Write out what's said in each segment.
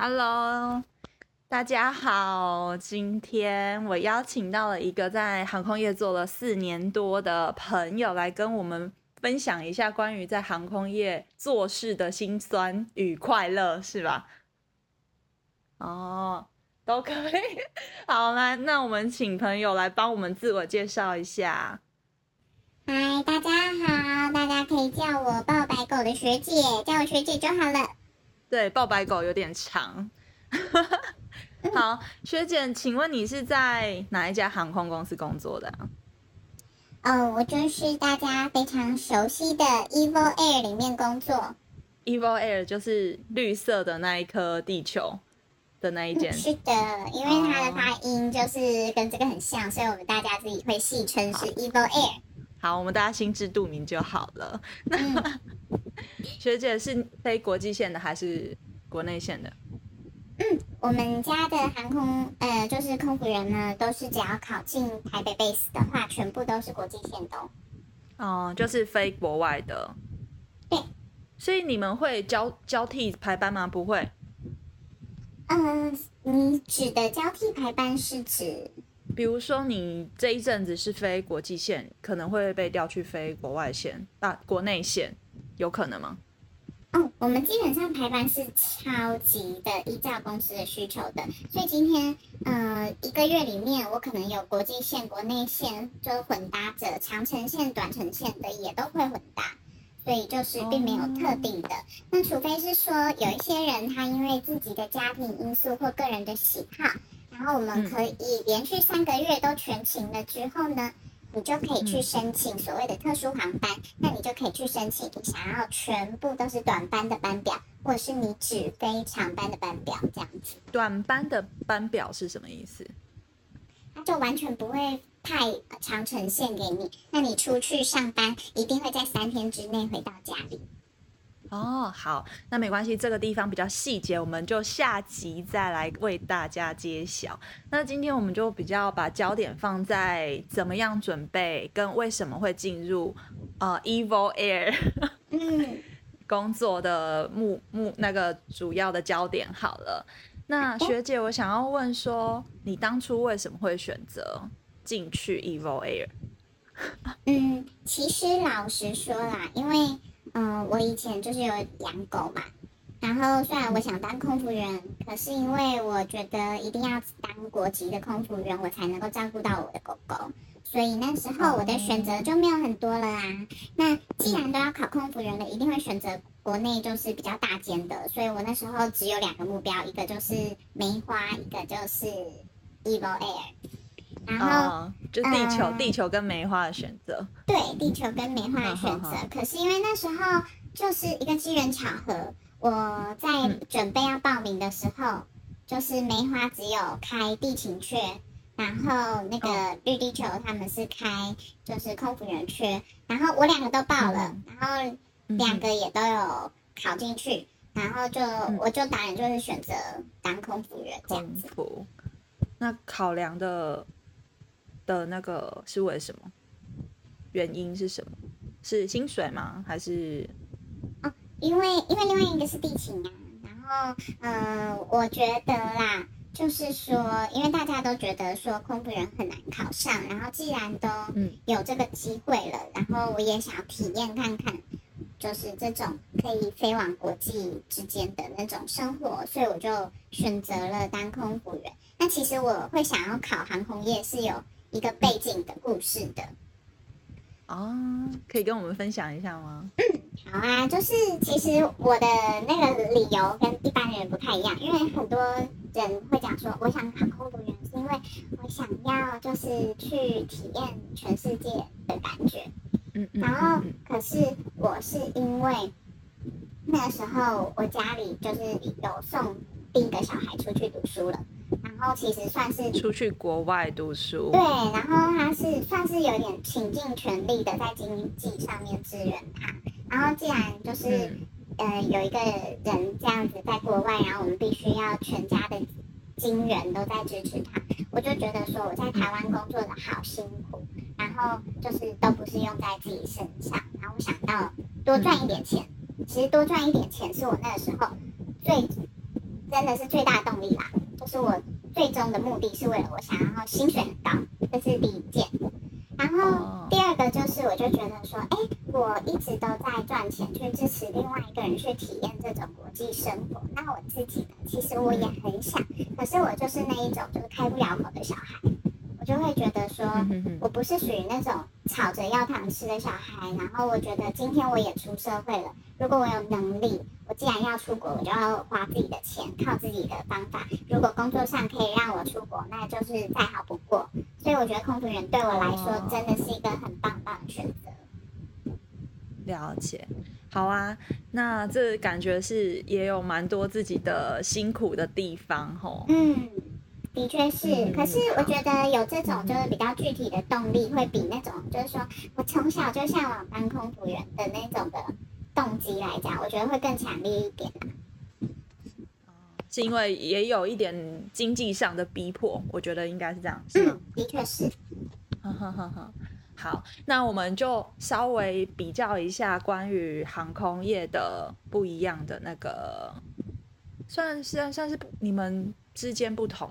Hello，大家好。今天我邀请到了一个在航空业做了四年多的朋友，来跟我们分享一下关于在航空业做事的辛酸与快乐，是吧？哦，都可以。好，来，那我们请朋友来帮我们自我介绍一下。嗨，大家好，大家可以叫我抱白狗的学姐，叫我学姐就好了。对，抱白狗有点长。好，学姐，请问你是在哪一家航空公司工作的？哦，我就是大家非常熟悉的 Evo Air 里面工作。Evo Air 就是绿色的那一颗地球的那一间。是的，因为它的发音就是跟这个很像，所以我们大家自己会戏称是 Evo Air。好，我们大家心知肚明就好了。那。学姐是飞国际线的还是国内线的？嗯，我们家的航空呃，就是空服员呢，都是只要考进台北 base 的话，全部都是国际线的。哦，就是飞国外的。对。所以你们会交交替排班吗？不会。嗯，你指的交替排班是指，比如说你这一阵子是飞国际线，可能会被调去飞国外线啊，国内线。有可能吗？哦，我们基本上排班是超级的依照公司的需求的，所以今天呃一个月里面，我可能有国际线、国内线就混搭着，长程线、短程线的也都会混搭，所以就是并没有特定的。那除非是说有一些人他因为自己的家庭因素或个人的喜好，然后我们可以连续三个月都全勤了之后呢？你就可以去申请所谓的特殊航班，那你就可以去申请你想要全部都是短班的班表，或者是你只飞长班的班表这样子。短班的班表是什么意思？它就完全不会派长程线给你，那你出去上班一定会在三天之内回到家里。哦，好，那没关系，这个地方比较细节，我们就下集再来为大家揭晓。那今天我们就比较把焦点放在怎么样准备，跟为什么会进入呃 Evil Air 工作的目目那个主要的焦点好了。那学姐，我想要问说，你当初为什么会选择进去 Evil Air？嗯，其实老实说啦，因为。嗯，我以前就是有养狗嘛，然后虽然我想当空服员，可是因为我觉得一定要当国籍的空服员，我才能够照顾到我的狗狗，所以那时候我的选择就没有很多了啊。那既然都要考空服员了，一定会选择国内就是比较大间的，所以我那时候只有两个目标，一个就是梅花，一个就是 Evil Air。然后就地球，地球跟梅花的选择。对，地球跟梅花的选择。可是因为那时候就是一个机缘巧合，我在准备要报名的时候，就是梅花只有开地勤缺，然后那个绿地球他们是开就是空服员缺，然后我两个都报了，然后两个也都有考进去，然后就我就当然就是选择当空服员这样子。那考量的。的那个是为什么？原因是什么？是薪水吗？还是？哦，因为因为另外一个是地勤啊。然后，嗯，我觉得啦，就是说，因为大家都觉得说空服员很难考上，然后既然都有这个机会了，然后我也想要体验看看，就是这种可以飞往国际之间的那种生活，所以我就选择了当空服员。那其实我会想要考航空业是有。一个背景的故事的哦，可以跟我们分享一下吗？嗯，好啊，就是其实我的那个理由跟一般人不太一样，因为很多人会讲说，我想考空服员是因为我想要就是去体验全世界的感觉。嗯嗯。然后，可是我是因为那个时候我家里就是有送第一个小孩出去读书了。然后其实算是出去国外读书，对，然后他是算是有点倾尽全力的在经济上面支援他。然后既然就是呃有一个人这样子在国外，然后我们必须要全家的金源都在支持他，我就觉得说我在台湾工作的好辛苦，然后就是都不是用在自己身上，然后我想到多赚一点钱，其实多赚一点钱是我那个时候最。在真的是最大的动力啦，就是我最终的目的是为了我想要薪水很高，这是第一件。然后第二个就是，我就觉得说，哎，我一直都在赚钱去支持另外一个人去体验这种国际生活，那我自己呢，其实我也很想，可是我就是那一种就是开不了口的小孩。就会觉得说，我不是属于那种吵着要糖吃的小孩。然后我觉得今天我也出社会了，如果我有能力，我既然要出国，我就要花自己的钱，靠自己的方法。如果工作上可以让我出国，那就是再好不过。所以我觉得空服员对我来说真的是一个很棒棒的选择。了解，好啊，那这感觉是也有蛮多自己的辛苦的地方吼。嗯。的确是，可是我觉得有这种就是比较具体的动力，会比那种就是说我从小就向往当空服员的那种的动机来讲，我觉得会更强烈一点。是因为也有一点经济上的逼迫，我觉得应该是这样，是吗？的确是。好，那我们就稍微比较一下关于航空业的不一样的那个，算算算是你们之间不同。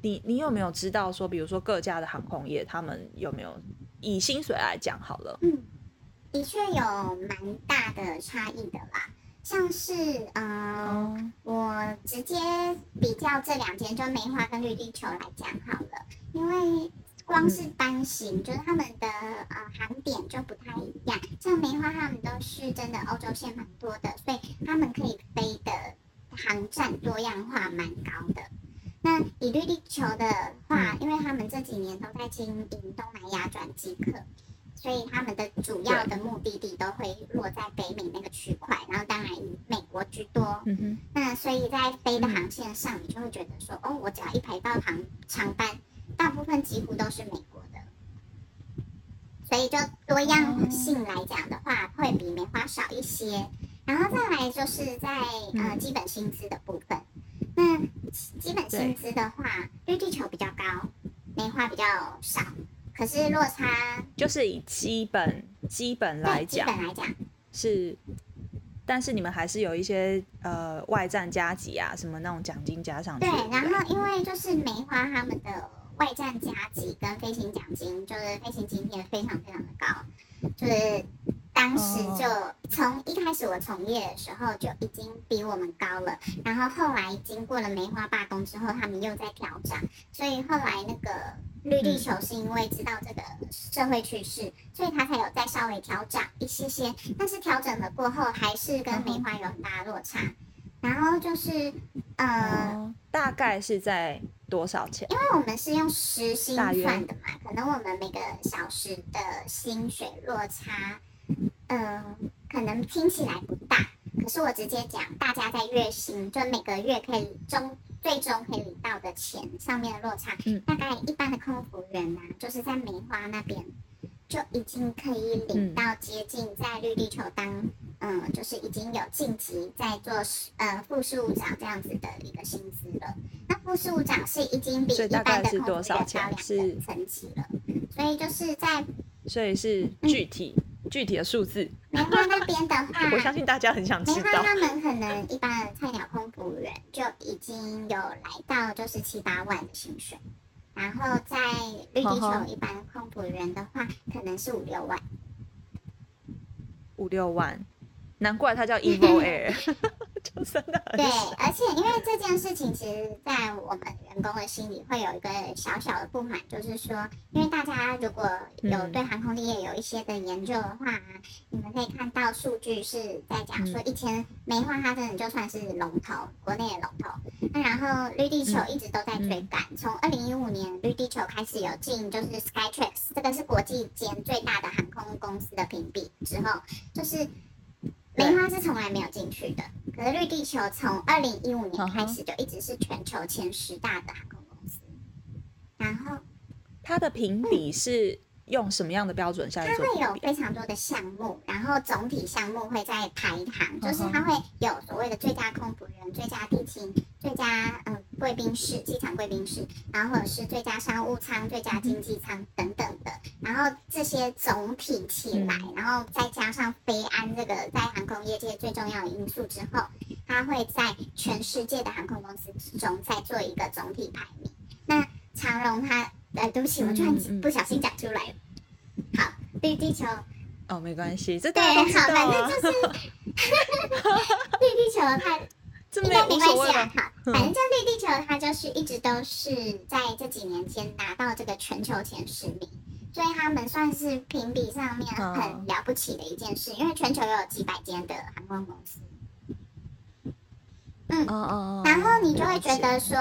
你你有没有知道说，比如说各家的航空业，他们有没有以薪水来讲好了？嗯，的确有蛮大的差异的啦。像是嗯，我直接比较这两间，就梅花跟绿地球来讲好了。因为光是班型，就是他们的呃航点就不太一样。像梅花他们都是真的欧洲线蛮多的，所以他们可以飞的航站多样化蛮高的。那以绿地球的话，因为他们这几年都在经营东南亚转机客，所以他们的主要的目的地都会落在北美那个区块，然后当然以美国居多。嗯哼。那所以在飞的航线上，你就会觉得说，哦，我只要一排到航长班，大部分几乎都是美国的，所以就多样性来讲的话，会比梅花少一些。然后再来就是在呃基本薪资的部分。那基本薪资的话，绿地球比较高，梅花比较少，可是落差就是以基本基本来讲，基本来讲是，但是你们还是有一些呃外战加急啊，什么那种奖金加上去。对，然后因为就是梅花他们的外战加急跟飞行奖金，就是飞行津贴非常非常的高，就是。当时就从一开始我从业的时候就已经比我们高了，然后后来经过了梅花罢工之后，他们又在调整，所以后来那个绿地球是因为知道这个社会趋势，所以他才有再稍微调整一些些，但是调整了过后还是跟梅花有很大的落差。然后就是呃，大概是在多少钱？因为我们是用时薪算的嘛，可能我们每个小时的薪水落差。嗯，可能听起来不大，可是我直接讲，大家在月薪，就每个月可以中最终可以领到的钱上面的落差，大概一般的空服员呢，就是在梅花那边就已经可以领到接近在绿地球当，嗯，就是已经有晋级在做呃副事务长这样子的一个薪资了。那副事务长是已经比一般的空服员高两个层级了，所以就是在，所以是具体。具体的数字，梅花那边的话，我相信大家很想知道。梅花他们可能一般的菜鸟空服员就已经有来到就是七八万的薪水，然后在绿地球一般空服员的话，可能是五六万。五六万，难怪它叫 Evo Air。对，而且因为这件事情，其实，在我们员工的心里会有一个小小的不满，就是说，因为大家如果有对航空业有一些的研究的话，你们可以看到数据是在讲说，一天梅花它真的就算是龙头，国内的龙头。那然后绿地球一直都在追赶，从二零一五年绿地球开始有进，就是 Skytrax，这个是国际间最大的航空公司的评比之后，就是。梅花是从来没有进去的，可是绿地球从二零一五年开始就一直是全球前十大的航空公司。然后，它的评比是。用什么样的标准下来做？它会有非常多的项目，然后总体项目会在排行，就是它会有所谓的最佳空服员、最佳地勤、最佳嗯贵宾室、机场贵宾室，然后或者是最佳商务舱、最佳经济舱等等的。然后这些总体起来，然后再加上飞安这个在航空业界最重要的因素之后，它会在全世界的航空公司之中再做一个总体排名。那长荣它，呃，对不起，我突然不小心讲出来了。好，绿地球。哦，没关系，这对，大家都知好，道啊。反正就是 绿地球它应该没关系啊。吧？好，反正这绿地球它就是一直都是在这几年间拿到这个全球前十名，所以他们算是评比上面嗯很了不起的一件事，因为全球有几百间的航空公司。嗯。然后你就会觉得说，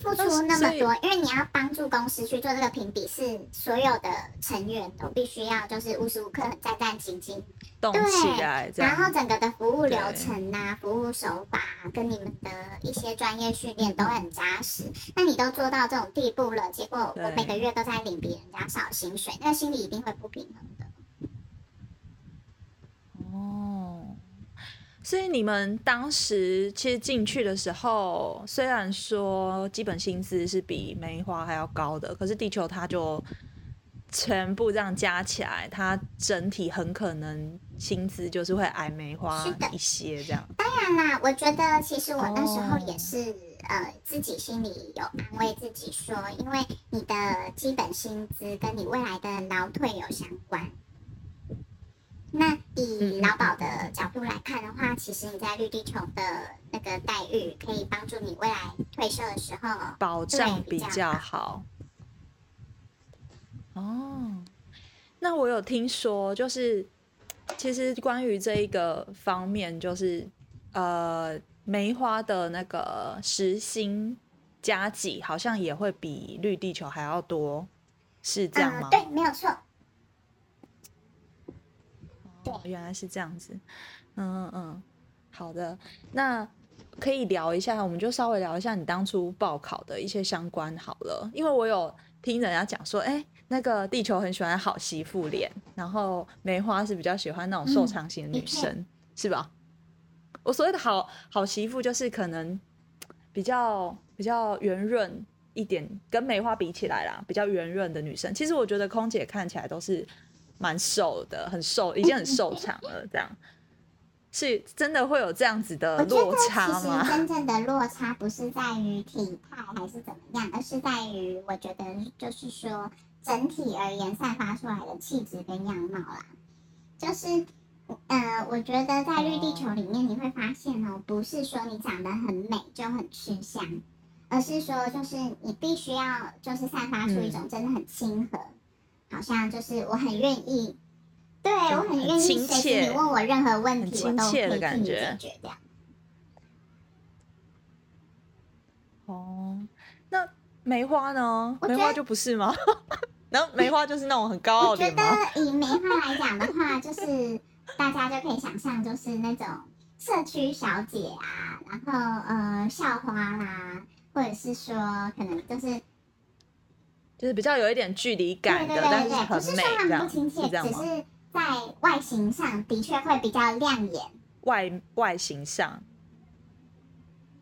付出那么多，因为你要帮助公司去做这个评比，是所有的成员都必须要就是无时无刻很战战兢兢，动对起来。然后整个的服务流程啊、服务手法啊，跟你们的一些专业训练都很扎实。那你都做到这种地步了，结果我每个月都在领别人家少薪水，那心里一定会不平衡的。哦，所以你们当时其实进去的时候，虽然说基本薪资是比梅花还要高的，可是地球它就全部这样加起来，它整体很可能薪资就是会矮梅花一些这样。当然啦，我觉得其实我那时候哦也是、呃自己心里有安慰自己说，因为你的基本薪资跟你未来的劳退有相关。那以嗯劳保的角度来看的话，其实你在绿地球的那个待遇可以帮助你未来退休的时候保障比较较好。哦，那我有听说，就是其实关于这一个方面，就是呃，梅花的那个时薪加几好像也会比绿地球还要多，是这样吗？嗯，对，没有错。哦，原来是这样子。嗯嗯嗯，好的，那可以聊一下，我们就稍微聊一下你当初报考的一些相关好了，因为我有听人家讲说，哎、那个地球很喜欢好媳妇脸，然后梅花是比较喜欢那种瘦长型的女生，是吧？我所谓的好好媳妇，就是可能比较比较圆润一点，跟梅花比起来啦，比较圆润的女生。其实我觉得空姐看起来都是蛮瘦的，很瘦，已经很瘦长了，这样是真的会有这样子的落差吗？实真正的落差不是在于体态还是怎么样，而是在于我觉得就是说整体而言散发出来的气质跟样貌啦。就是，呃，我觉得在绿地球里面你会发现哦，不是说你长得很美就很吃香，而是说就是你必须要就是散发出一种真的很亲和，好像就是我很愿意。对，我很愿意，亲随时你问我任何问很题，我都可亲切的以替你解决这样。哦，那梅花呢？梅花就不是吗？然后梅花就是那种很高傲我觉脸吗？得以梅花来讲的话，就是大家就可以想象，就是那种社区小姐啊，然后呃校花啦，或者是说可能就是就是比较有一点距离感的，对对对对，但是很美这样，吗？只是在外形上的确会比较亮眼。外外形上，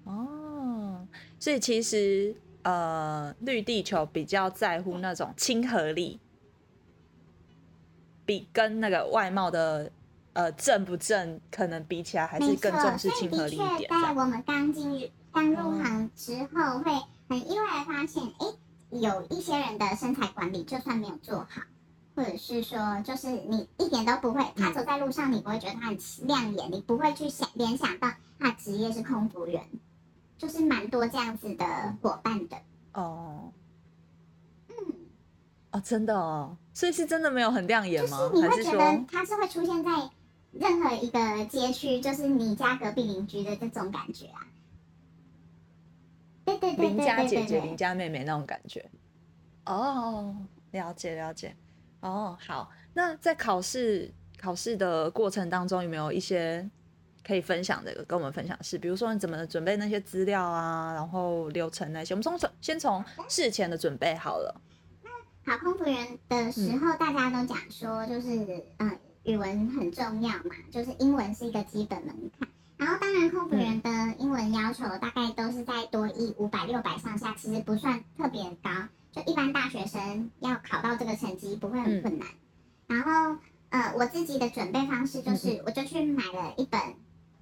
哦，所以其实呃，绿地球比较在乎那种亲和力，比跟那个外貌的呃正不正，可能比起来还是更重视亲和力一点。在我们刚进入刚入行之后，会很意外的发现，哎，有一些人的身材管理就算没有做好，或者是说，就是你一点都不会，他走在路上，你不会觉得他很亮眼，你不会去想联想到他职业是空服员，就是蛮多这样子的伙伴的。哦嗯，哦，真的哦，所以是真的没有很亮眼就是吗？你会觉得他是会出现在任何一个街区，就是你家隔壁邻居的这种感觉啊。对对对邻家姐姐、邻家妹妹那种感觉？哦，了解了解。哦，好，那在考试考试的过程当中，有没有一些可以分享的，跟我们分享的事？比如说你怎么准备那些资料啊，然后流程那些，我们从先从事前的准备好了。考空服员的时候，大家都讲说，就是嗯，语文很重要嘛，就是英文是一个基本门槛。然后，当然，空服员的英文要求大概都是在多一五百、六百上下，其实不算特别高。就一般大学生要考到这个成绩不会很困难。然后，呃，我自己的准备方式就是，我就去买了一本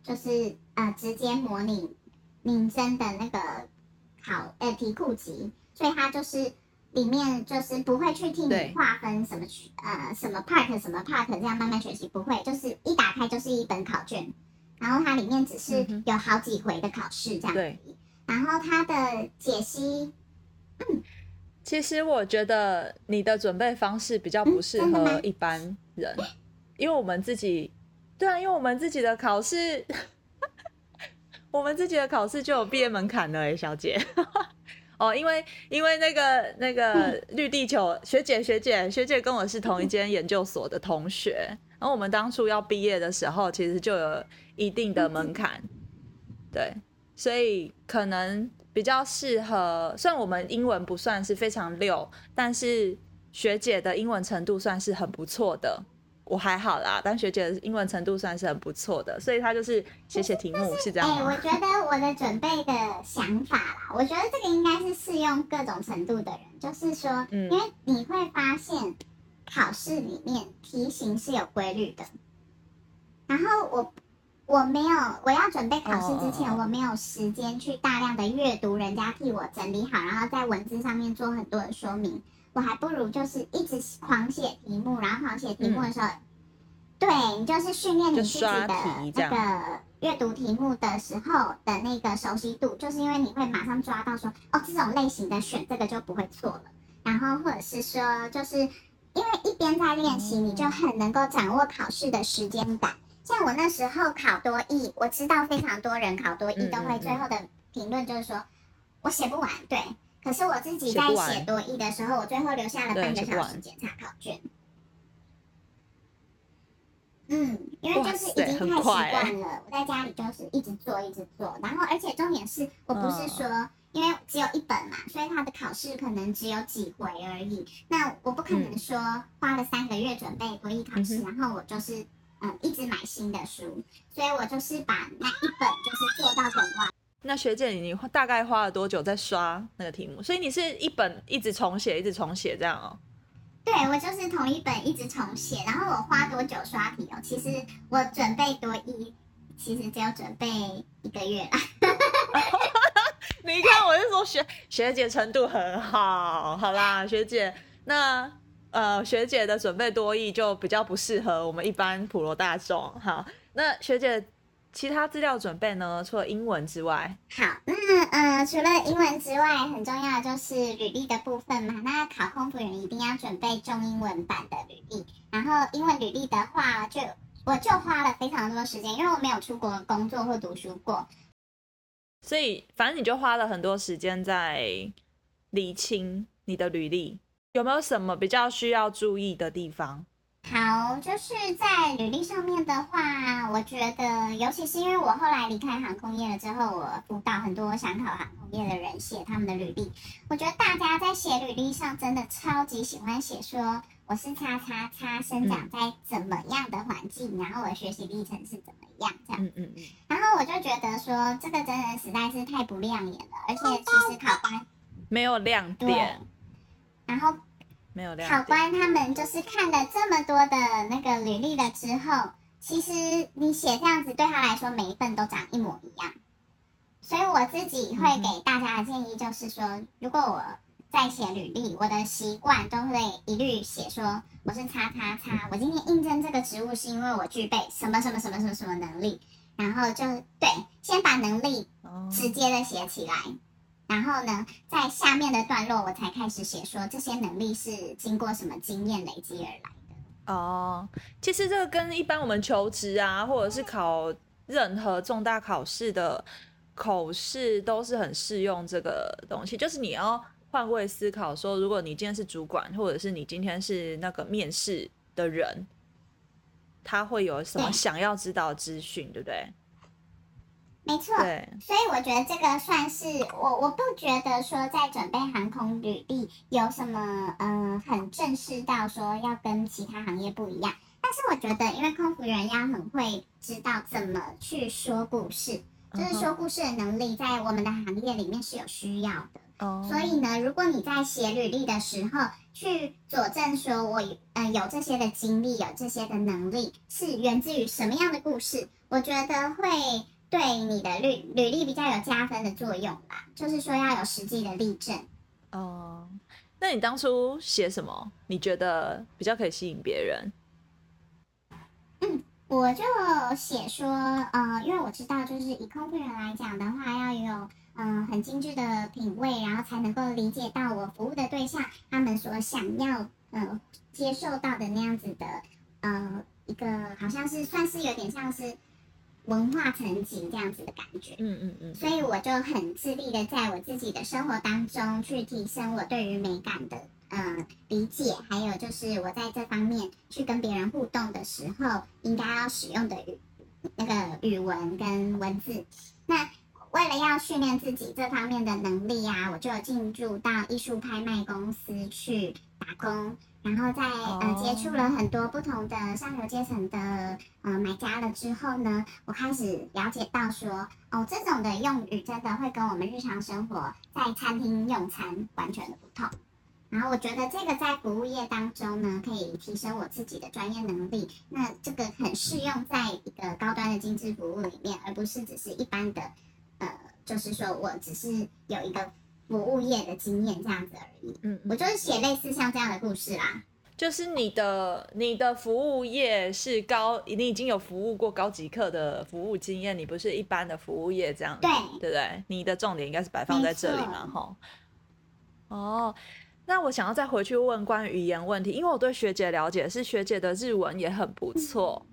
就是呃直接模拟民生的那个考呃题库集，所以它就是里面就是不会去替你划分什么区呃什么 part 什么 part 这样慢慢学习，不会，就是一打开就是一本考卷，然后它里面只是有好几回的考试这样对。而已，然后它的解析其实我觉得你的准备方式比较不适合一般人，因为我们自己，对啊，因为我们自己的考试，我们自己的考试就有毕业门槛了哎，小姐。哦，因为因为那个那个绿地球学姐学姐学姐跟我是同一间研究所的同学，然后我们当初要毕业的时候，其实就有一定的门槛，对，所以可能比较适合。虽然我们英文不算是非常溜，但是学姐的英文程度算是很不错的。我还好啦，但学姐的英文程度算是很不错的，所以她就是写写题目是这哎、样吗？我觉得我的准备的想法啦，我觉得这个应该是适用各种程度的人，就是说，嗯因为你会发现考试里面题型是有规律的，然后我我没有我要准备考试之前，哦我没有时间去大量的阅读人家替我整理好，然后在文字上面做很多的说明，我还不如就是一直狂写题目，然后狂写题目的时候，对你就是训练你自己的那个阅读题目的时候的那个熟悉度，就是因为你会马上抓到说，哦，这种类型的选这个就不会错了。然后或者是说，就是因为一边在练习，你就很能够掌握考试的时间感。像我那时候考多译，我知道非常多人考多译嗯都会嗯最后的评论就是说，我写不完，对。可是我自己在写多译的时候，我最后留下了半个小时检查考卷。嗯，因为就是已经太习惯了，我在家里就是一直做一直做，然后而且重点是我不是嗯说，因为只有一本嘛，所以他的考试可能只有几回而已。那我不可能说花了三个月准备多艺考试，嗯然后我就是嗯一直买新的书，所以我就是把那一本就是做到本完。那学姐，你大概花了多久在刷那个题目？所以你是一本一直重写，一直重写这样哦？对我就是同一本一直重写，然后我花多久刷题哦？其实我准备多一，其实只有准备一个月啦。你看，我是说学学姐程度很好，好啦，学姐，那呃，学姐的准备多义就比较不适合我们一般普罗大众。好，那学姐其他资料准备呢？除了英文之外，好，那呃，除了英文之外，很重要的就是履历的部分嘛。那考空服员一定要准备中英文版的履历，然后英文履历的话就，我就花了非常多时间，因为我没有出国工作或读书过。所以反正你就花了很多时间在理清你的履历，有没有什么比较需要注意的地方？好，就是在履历上面的话，我觉得，尤其是因为我后来离开航空业了之后，我辅导很多想考航空业的人写他们的履历。我觉得大家在写履历上真的超级喜欢写说我是叉叉叉，生长在怎么样的环境，然后我的学习历程是怎么样这样。嗯嗯嗯，然后我就觉得说，这个真的实在是太不亮眼了，而且其实考官没有亮对点，，然后没有亮。考官他们就是看了这么多的那个履历了之后，其实你写这样子对他来说每一份都长一模一样，所以我自己会给大家的建议就是说，如果我在写履历，我的习惯都会一律写说我是叉叉叉，我今天应征这个职务是因为我具备什么什么什么什么什么能力，然后就对，先把能力哦。直接的写起来，然后呢，在下面的段落我才开始写说这些能力是经过什么经验累积而来的。哦，其实这个跟一般我们求职啊，或者是考任何重大考试的口试都是很适用这个东西，就是你要换位思考，说如果你今天是主管，或者是你今天是那个面试的人，他会有什么想要知道的资讯，对不对？没错，所以我觉得这个算是我，我不觉得说在准备航空履历有什么呃很正式到说要跟其他行业不一样。但是我觉得，因为空服员要很会知道怎么去说故事，就是说故事的能力在我们的行业里面是有需要的。哦，所以呢，如果你在写履历的时候去佐证说我呃有这些的经历，有这些的能力，是源自于什么样的故事，我我觉得会对你的履履历比较有加分的作用吧。就是说要有实际的例证。哦，那你当初写什么？你觉得比较可以吸引别人？嗯我就写说，呃，因为我知道，就是以空服人来讲的话，要有嗯很精致的品味，然后才能够理解到我服务的对象他们所想要呃接受到的那样子的呃一个，好像是算是有点像是文化层级这样子的感觉。嗯嗯嗯。所以我就很致力的在我自己的生活当中去提升我对于美感的。呃，理解，还有就是我在这方面去跟别人互动的时候，应该要使用的语那个语文跟文字。那为了要训练自己这方面的能力啊，我就进驻到艺术拍卖公司去打工，然后在呃接触了很多不同的上流阶层的呃买家了之后呢，我开始了解到说，哦，这种的用语真的会跟我们日常生活在餐厅用餐完全的不同。然后我觉得这个在服务业当中呢，可以提升我自己的专业能力。那这个很适用在一个高端的精致服务里面，而不是只是一般的，呃，就是说我只是有一个服务业的经验这样子而已。嗯，我就是写类似像这样的故事啦。就是你的你的服务业是高，你已经有服务过高级客的服务经验，你不是一般的服务业这样，对对不对？你的重点应该是摆放在这里嘛，哈。哦。那我想要再回去问关于语言问题，因为我对学姐了解是学姐的日文也很不错，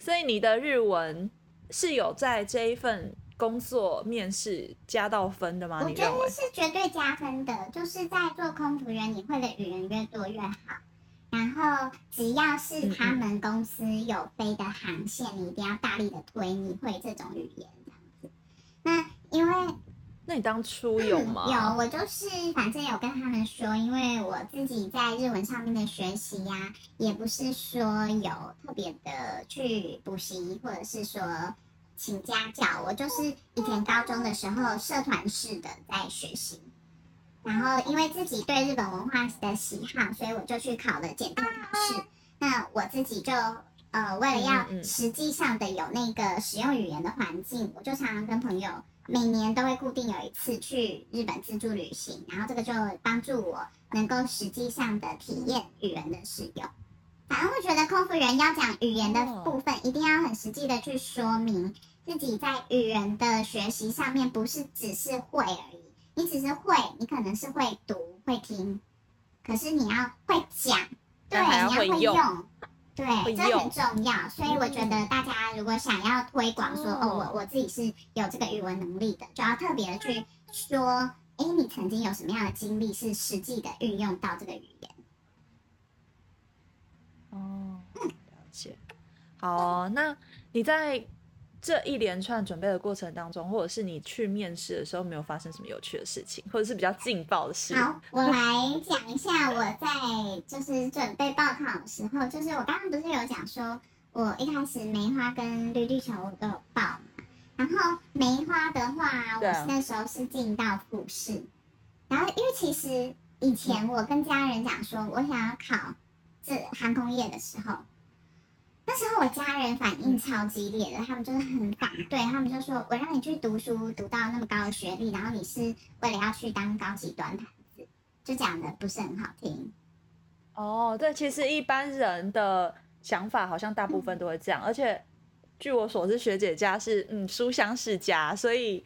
所以你的日文是有在这一份工作面试加到分的吗？我觉得是绝对加分的，就是在做空服员，你会的语言越多越好。然后只要是他们公司有飞的航线，你一定要大力的推你会这种语言这样子。那因为。那你当初有吗？有，我就是反正有跟他们说，因为我自己在日文上面的学习呀，也不是说有特别的去补习，或者是说请家教，我就是以前高中的时候社团式的在学习，然后因为自己对日本文化的喜好，所以我就去考了检定考试。那我自己就呃，为了要实际上的有那个使用语言的环境，我就常常跟朋友。每年都会固定有一次去日本自助旅行，然后这个就帮助我能够实际上的体验语言的使用。反正我觉得空服员要讲语言的部分，一定要很实际的去说明自己在语言的学习上面，不是只是会而已。你只是会，你可能是会读会听，可是你要会讲，对，你要会用。对，这很重要，所以我觉得大家如果想要推广说，哦，我我自己是有这个语文能力的，就要特别的去说，哎，你曾经有什么样的经历是实际的运用到这个语言？哦，了解。好，那你在。这一连串准备的过程当中，或者是你去面试的时候，没有发生什么有趣的事情，或者是比较劲爆的事？好，我来讲一下我在就是准备报考的时候，就是我刚刚不是有讲说，我一开始梅花跟绿地球我都有报嘛，然后梅花的话，我那时候是进到复试，然后因为其实以前我跟家人讲说我想要考这航空业的时候。那时候我家人反应超激烈的，他们就是很反对，他们就说：“我让你去读书，读到那么高的学历，然后你是为了要去当高级端盘子，就讲的不是很好听。”哦，对，其实一般人的想法好像大部分都会这样，而且据我所知，学姐家是嗯书香世家，所以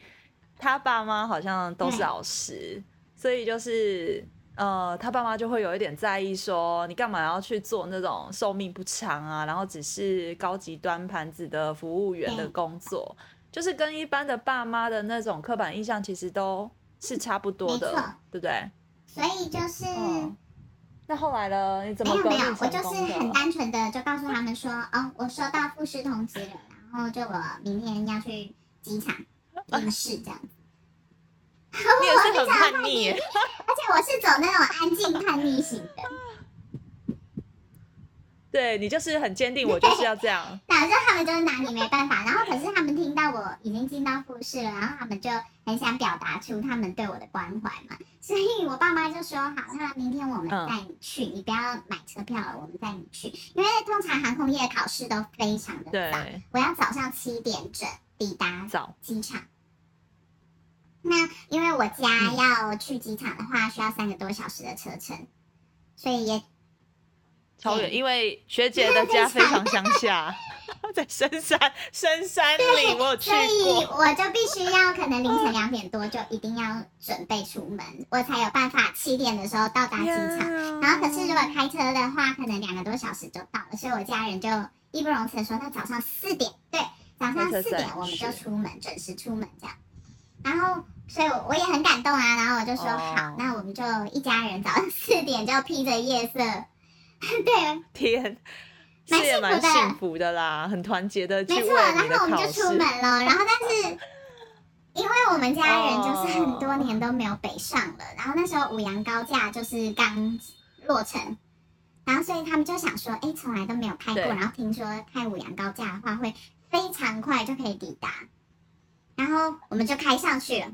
他爸妈好像都是老师，所以就是。呃，他爸妈就会有一点在意，说你干嘛要去做那种寿命不长啊，然后只是高级端盘子的服务员的工作，就是跟一般的爸妈的那种刻板印象其实都是差不多的，对不对？所以就是，那后来呢？你怎么没有没有？我就是很单纯的就告诉他们说，哦，我收到复试通知了，然后就我明天要去机场 面试这样子。你也是很叛逆，而且我是走那种安静叛逆型的。对你就是很坚定，我就是要这样。打反正他们就是拿你没办法。然后可是他们听到我已经进到复试了，然后他们就很想表达出他们对我的关怀嘛。所以我爸妈就说好，那明天我们带你去，你不要买车票了，我们带你去。因为通常航空业考试都非常的早，我要早上七点整抵达早机场。那因为我家要去机场的话，需要三个多小时的车程，所以也超远，因为学姐的家非常乡下，在深山深山里，我有去所以。我就必须要可能凌晨两点多就一定要准备出门，我才有办法七点的时候到达机场。然后可是如果开车的话，可能两个多小时就到了，所以我家人就义不容辞的说，那早上四点，对，早上四点我们就出门，准时出门这样。然后，所以我我也很感动啊，然后我就说、哦。好，那我们就一家人早上四点就披着夜色，对，天，蛮幸福的。幸福的啦，很团结的没错，然后我们就出门。了，然后但是因为我们家人就是很多年都没有北上了，然后那时候五羊高架就是刚落成，然后所以他们就想说，哎，从来都没有开过，然后听说开五羊高架的话会非常快就可以抵达，然后我们就开上去了，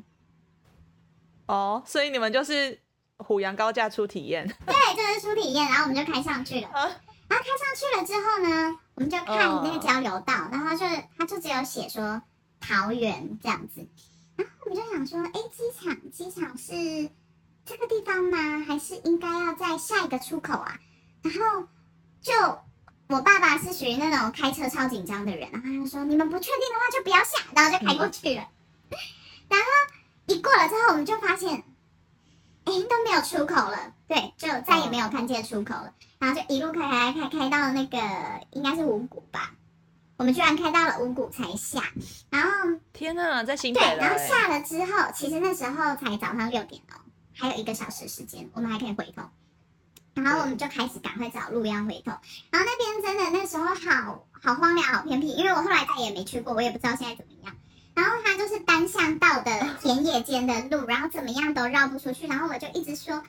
哦，所以你们就是虎阳高架出体验。对，就是出体验，然后我们就开上去了。啊然后开上去了之后呢，我们就看那个交流道，然后就他就只有写说桃园这样子，然后我们就想说，哎，机场机场是这个地方吗？还是应该要在下一个出口啊？然后就我爸爸是属于那种开车超紧张的人，然后他就说你们不确定的话就不要下，然后就开过去了。然后一过了之后，我们就发现，哎，都没有出口了，对，就再也没有看见出口了。然后就一路开开开开到那个应该是五谷吧，我们居然开到了五谷才下，然后天哪，在新北对，然后欸。下了之后，其实那时候才早上六点哦，还有一个小时时间，我们还可以回头。然后我们就开始赶快找路要回头，然后那边真的那时候好好荒凉、好偏僻，因为我后来再也没去过，我也不知道现在怎么样。然后它就是单向道的田野间的路，然后怎么样都绕不出去。然后我就一直说，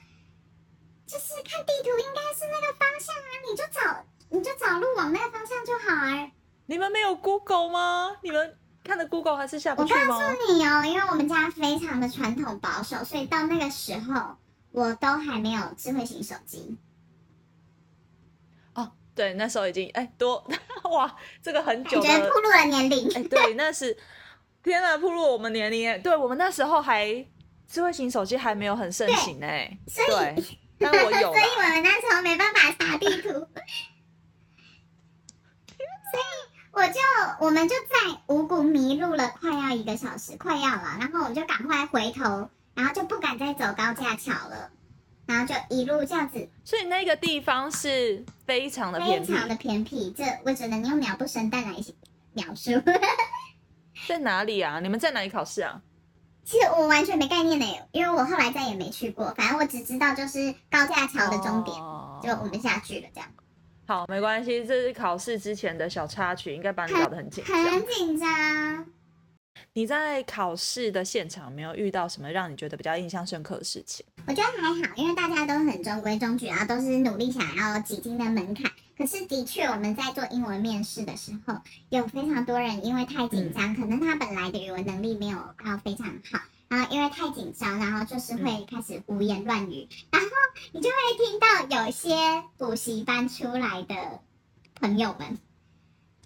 就是看地图应该是那个方向啊，你就找你就找路往那个方向就好啊。你们没有 Google 吗？你们看的 Google 还是下不我去吗？告诉你哦，因为我们家非常的传统保守，所以到那个时候我都还没有智慧型手机。哦，对，那时候已经哎多 哇，这个很久的感觉暴露了年龄。哎，对，那是天呐，暴露我们年龄耶。对我们那时候还智慧型手机还没有很盛行哎，所以对，但我有所以。我们那时候没办法查地图，所以我就我们就在五谷迷路了，快要一个小时，快要了，然后我们就赶快回头，然后就不敢再走高架桥了，然后就一路这样子，所以那个地方是非常的偏僻，非常的偏僻，这我只能用秒不生蛋来描述。在哪里啊？你们在哪里考试啊？其实我完全没概念呢，因为我后来再也没去过，反正我只知道就是高架桥的终点，哦就我们下去了这样。好，没关系，这是考试之前的小插曲，应该把你搞得很紧张。很紧张。你在考试的现场有没有遇到什么让你觉得比较印象深刻的事情？我觉得还好，因为大家都很中规中矩，然后都是努力想要挤进的门槛。可是的确，我们在做英文面试的时候，有非常多人因为太紧张，可能他本来的语文能力没有到非常好，然后因为太紧张，然后就是会开始胡言乱语，然后你就会听到有些补习班出来的朋友们。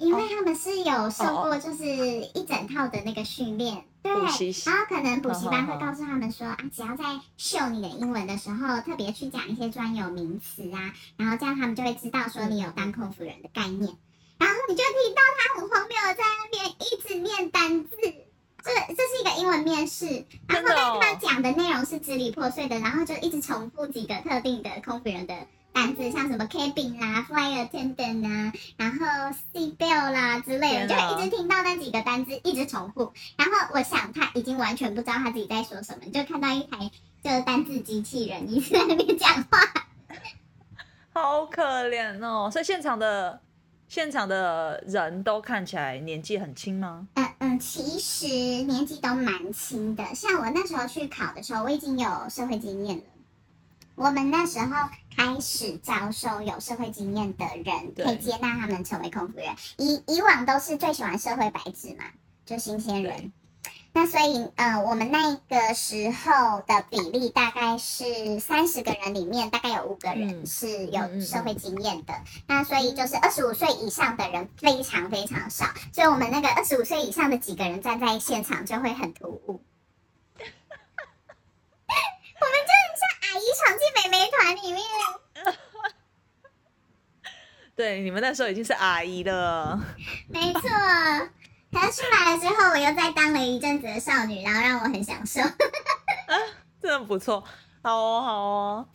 因为他们是有受过，就是一整套的那个训练，对，然后可能补习班会告诉他们说啊，只要在秀你的英文的时候，特别去讲一些专有名词啊，然后这样他们就会知道说你有当空服人的概念。然后你就听到他很荒谬的在那边一直念单字，这这是一个英文面试，然后真的哦。但他讲的内容是支离破碎的，然后就一直重复几个特定的空服人的单字，像什么 cabin 啦、flight attendant 啊，然后 seat belt 啦之类的，就会一直听到那几个单字一直重复。然后我想他已经完全不知道他自己在说什么，就看到一台就是单字机器人一直在那边讲话。好可怜哦！所以现场的现场的人都看起来年纪很轻吗？嗯嗯，其实年纪都蛮轻的，像我那时候去考的时候，我已经有社会经验了。我们那时候开始招收有社会经验的人，可以接纳他们成为空服员。以以往都是最喜欢社会白纸嘛，就新鲜人。那所以，呃，我们那个时候的比例大概是三十个人里面，大概有五个人嗯是嗯嗯有嗯社会经验的。那所以就是二十五岁以上的人非常非常少，所以我们那个二十五岁以上的几个人站在现场就会很突兀。我们就很像阿姨闯里面。对，你们那时候已经是阿姨了。没错，可是出来了之后，我又再当了一阵子的少女，然后让我很享受。真的不错，好哦，好哦，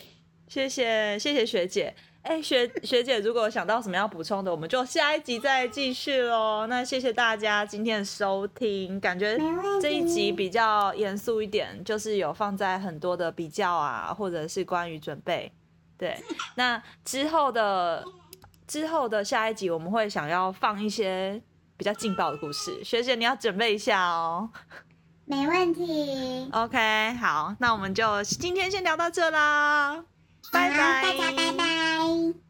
谢谢谢谢学姐。哎，学学姐，如果想到什么要补充的，我们就下一集再继续喽。那谢谢大家今天的收听，感觉这一集比较严肃一点，就是有放在很多的比较啊，或者是关于准备。对，那之后的之后的下一集，我们会想要放一些比较劲爆的故事。学姐，你要准备一下哦。没问题。OK，好，那我们就今天先聊到这啦，拜拜，大家拜拜。